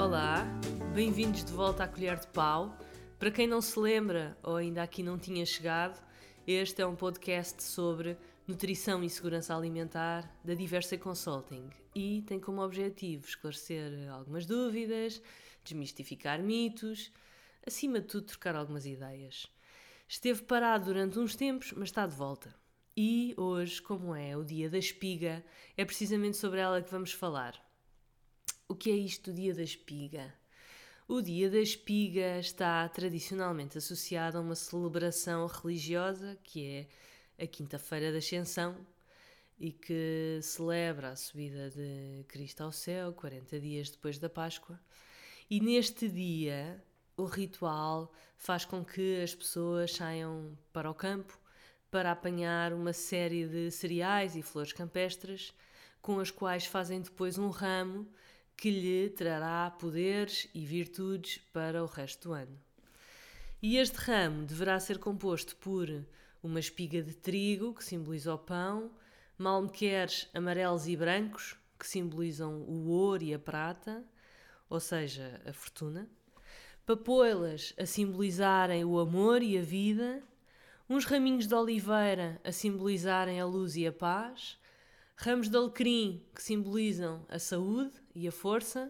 Olá, bem-vindos de volta à Colher de Pau. Para quem não se lembra ou ainda aqui não tinha chegado, este é um podcast sobre nutrição e segurança alimentar da Diversa Consulting e tem como objetivo esclarecer algumas dúvidas, desmistificar mitos, acima de tudo trocar algumas ideias. Esteve parado durante uns tempos, mas está de volta. E hoje, como é o dia da espiga, é precisamente sobre ela que vamos falar. O que é isto do dia da espiga? O dia da espiga está tradicionalmente associado a uma celebração religiosa que é a Quinta-feira da Ascensão e que celebra a subida de Cristo ao céu 40 dias depois da Páscoa. E neste dia, o ritual faz com que as pessoas saiam para o campo para apanhar uma série de cereais e flores campestres com as quais fazem depois um ramo que lhe trará poderes e virtudes para o resto do ano. E este ramo deverá ser composto por uma espiga de trigo, que simboliza o pão, malmequeres amarelos e brancos, que simbolizam o ouro e a prata, ou seja, a fortuna, papoilas a simbolizarem o amor e a vida, uns raminhos de oliveira a simbolizarem a luz e a paz, ramos de alecrim que simbolizam a saúde e a força,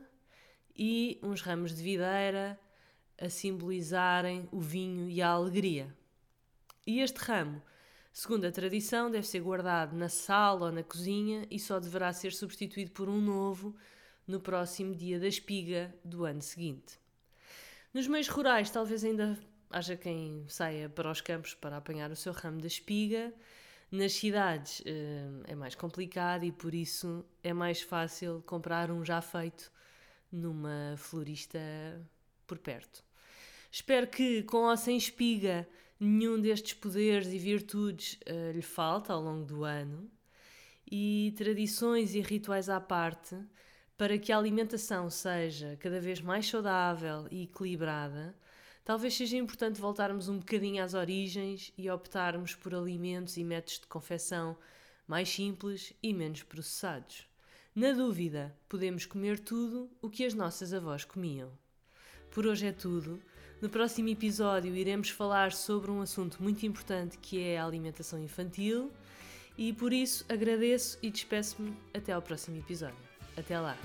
e uns ramos de videira a simbolizarem o vinho e a alegria. E este ramo, segundo a tradição, deve ser guardado na sala ou na cozinha e só deverá ser substituído por um novo no próximo dia da espiga do ano seguinte. Nos meios rurais, talvez ainda haja quem saia para os campos para apanhar o seu ramo da espiga, nas cidades uh, é mais complicado e por isso é mais fácil comprar um já feito numa florista por perto. Espero que, com ou sem espiga, nenhum destes poderes e virtudes uh, lhe falte ao longo do ano e tradições e rituais à parte para que a alimentação seja cada vez mais saudável e equilibrada Talvez seja importante voltarmos um bocadinho às origens e optarmos por alimentos e métodos de confecção mais simples e menos processados. Na dúvida, podemos comer tudo o que as nossas avós comiam. Por hoje é tudo. No próximo episódio iremos falar sobre um assunto muito importante que é a alimentação infantil e por isso agradeço e despeço-me até ao próximo episódio. Até lá!